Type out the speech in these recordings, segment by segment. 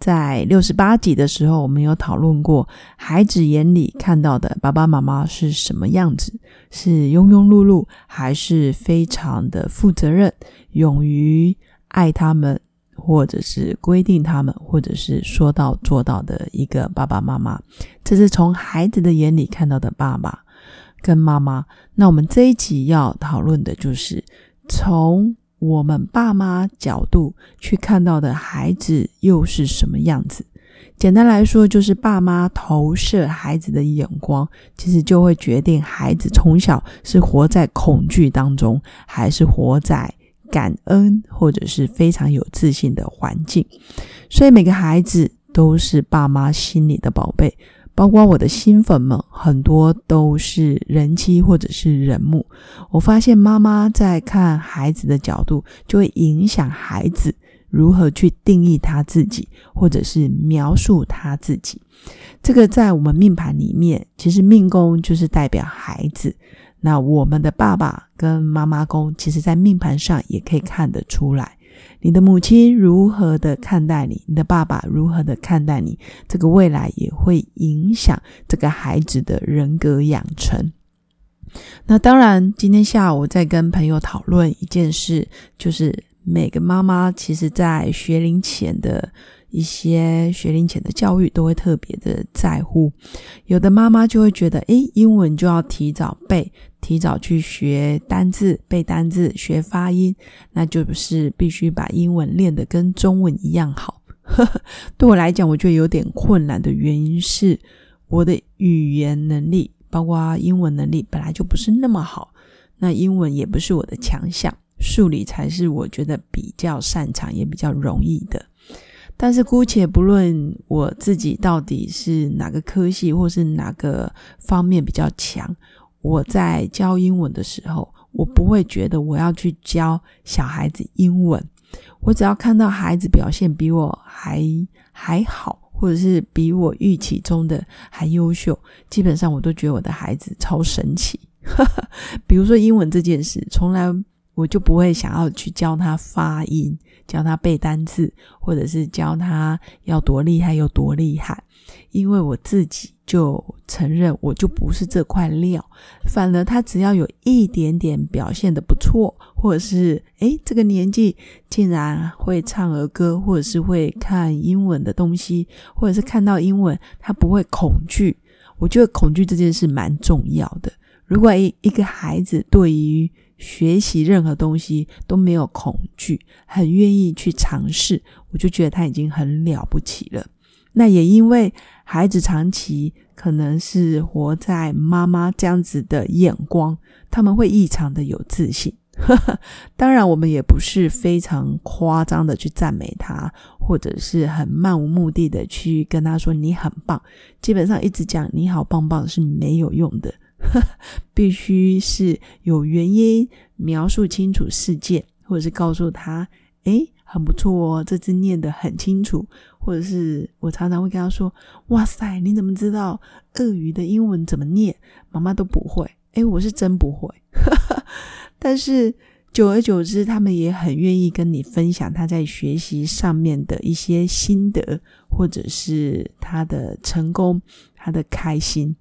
在六十八集的时候，我们有讨论过孩子眼里看到的爸爸妈妈是什么样子，是庸庸碌碌，还是非常的负责任，勇于爱他们，或者是规定他们，或者是说到做到的一个爸爸妈妈。这是从孩子的眼里看到的爸爸跟妈妈。那我们这一集要讨论的就是从。我们爸妈角度去看到的孩子又是什么样子？简单来说，就是爸妈投射孩子的眼光，其实就会决定孩子从小是活在恐惧当中，还是活在感恩或者是非常有自信的环境。所以每个孩子都是爸妈心里的宝贝。包括我的新粉们，很多都是人妻或者是人母。我发现妈妈在看孩子的角度，就会影响孩子如何去定义他自己，或者是描述他自己。这个在我们命盘里面，其实命宫就是代表孩子。那我们的爸爸跟妈妈宫，其实在命盘上也可以看得出来。你的母亲如何的看待你？你的爸爸如何的看待你？这个未来也会影响这个孩子的人格养成。那当然，今天下午在跟朋友讨论一件事，就是每个妈妈其实在学龄前的。一些学龄前的教育都会特别的在乎，有的妈妈就会觉得，诶，英文就要提早背，提早去学单字、背单字、学发音，那就是必须把英文练得跟中文一样好。对我来讲，我觉得有点困难的原因是，我的语言能力，包括英文能力，本来就不是那么好，那英文也不是我的强项，数理才是我觉得比较擅长也比较容易的。但是姑且不论我自己到底是哪个科系，或是哪个方面比较强，我在教英文的时候，我不会觉得我要去教小孩子英文。我只要看到孩子表现比我还还好，或者是比我预期中的还优秀，基本上我都觉得我的孩子超神奇。比如说英文这件事，从来。我就不会想要去教他发音，教他背单词，或者是教他要多厉害有多厉害，因为我自己就承认我就不是这块料。反而他只要有一点点表现的不错，或者是诶这个年纪竟然会唱儿歌，或者是会看英文的东西，或者是看到英文他不会恐惧，我觉得恐惧这件事蛮重要的。如果一一个孩子对于学习任何东西都没有恐惧，很愿意去尝试，我就觉得他已经很了不起了。那也因为孩子长期可能是活在妈妈这样子的眼光，他们会异常的有自信。当然，我们也不是非常夸张的去赞美他，或者是很漫无目的的去跟他说你很棒。基本上一直讲你好棒棒是没有用的。必须是有原因描述清楚事件，或者是告诉他，诶，很不错哦，这字念得很清楚。或者是我常常会跟他说，哇塞，你怎么知道鳄鱼的英文怎么念？妈妈都不会。诶，我是真不会。但是久而久之，他们也很愿意跟你分享他在学习上面的一些心得，或者是他的成功，他的开心。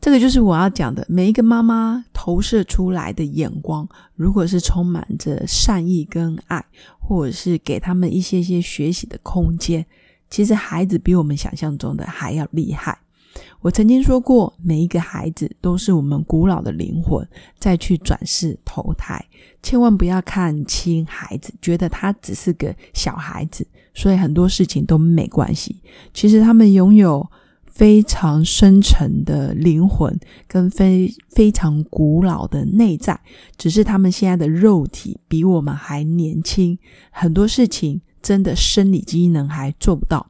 这个就是我要讲的，每一个妈妈投射出来的眼光，如果是充满着善意跟爱，或者是给他们一些些学习的空间，其实孩子比我们想象中的还要厉害。我曾经说过，每一个孩子都是我们古老的灵魂再去转世投胎，千万不要看轻孩子，觉得他只是个小孩子，所以很多事情都没关系。其实他们拥有。非常深沉的灵魂跟非非常古老的内在，只是他们现在的肉体比我们还年轻，很多事情真的生理机能还做不到。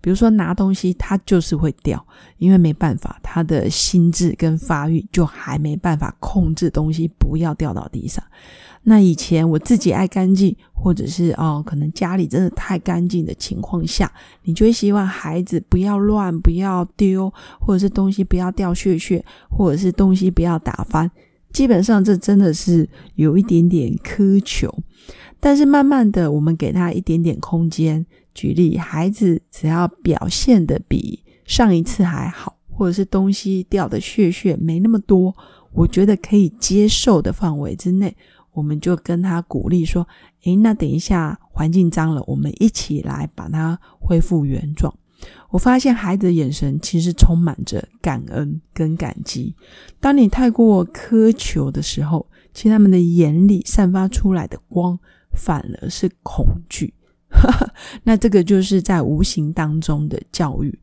比如说拿东西，他就是会掉，因为没办法，他的心智跟发育就还没办法控制东西不要掉到地上。那以前我自己爱干净，或者是哦，可能家里真的太干净的情况下，你就会希望孩子不要乱，不要丢，或者是东西不要掉屑屑，或者是东西不要打翻。基本上这真的是有一点点苛求。但是慢慢的，我们给他一点点空间。举例，孩子只要表现的比上一次还好，或者是东西掉的屑屑没那么多，我觉得可以接受的范围之内。我们就跟他鼓励说：“诶，那等一下环境脏了，我们一起来把它恢复原状。”我发现孩子的眼神其实充满着感恩跟感激。当你太过苛求的时候，其实他们的眼里散发出来的光反而是恐惧。那这个就是在无形当中的教育。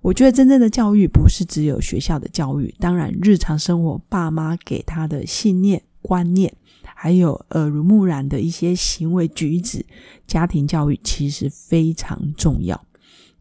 我觉得真正的教育不是只有学校的教育，当然日常生活爸妈给他的信念观念。还有耳濡目染的一些行为举止，家庭教育其实非常重要。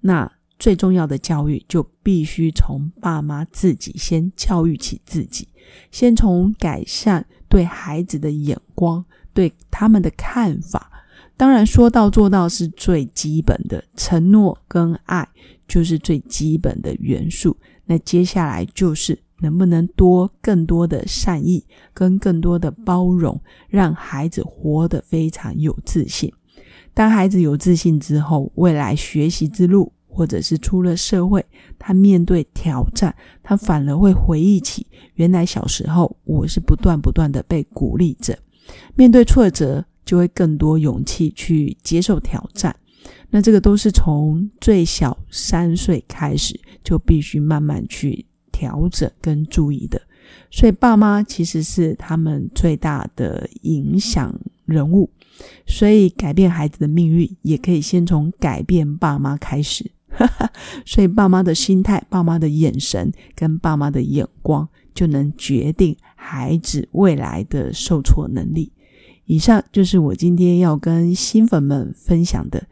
那最重要的教育就必须从爸妈自己先教育起自己，先从改善对孩子的眼光、对他们的看法。当然，说到做到是最基本的，承诺跟爱就是最基本的元素。那接下来就是。能不能多更多的善意跟更多的包容，让孩子活得非常有自信。当孩子有自信之后，未来学习之路，或者是出了社会，他面对挑战，他反而会回忆起原来小时候我是不断不断的被鼓励着，面对挫折就会更多勇气去接受挑战。那这个都是从最小三岁开始，就必须慢慢去。调整跟注意的，所以爸妈其实是他们最大的影响人物，所以改变孩子的命运也可以先从改变爸妈开始。所以爸妈的心态、爸妈的眼神跟爸妈的眼光，就能决定孩子未来的受挫能力。以上就是我今天要跟新粉们分享的。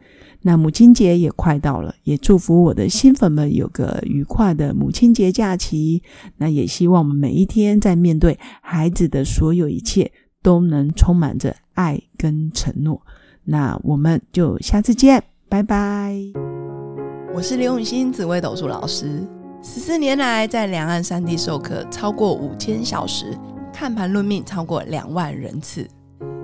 那母亲节也快到了，也祝福我的新粉们有个愉快的母亲节假期。那也希望我们每一天在面对孩子的所有一切，都能充满着爱跟承诺。那我们就下次见，拜拜。我是刘永新紫薇斗数老师，十四年来在两岸三地授课超过五千小时，看盘论命超过两万人次，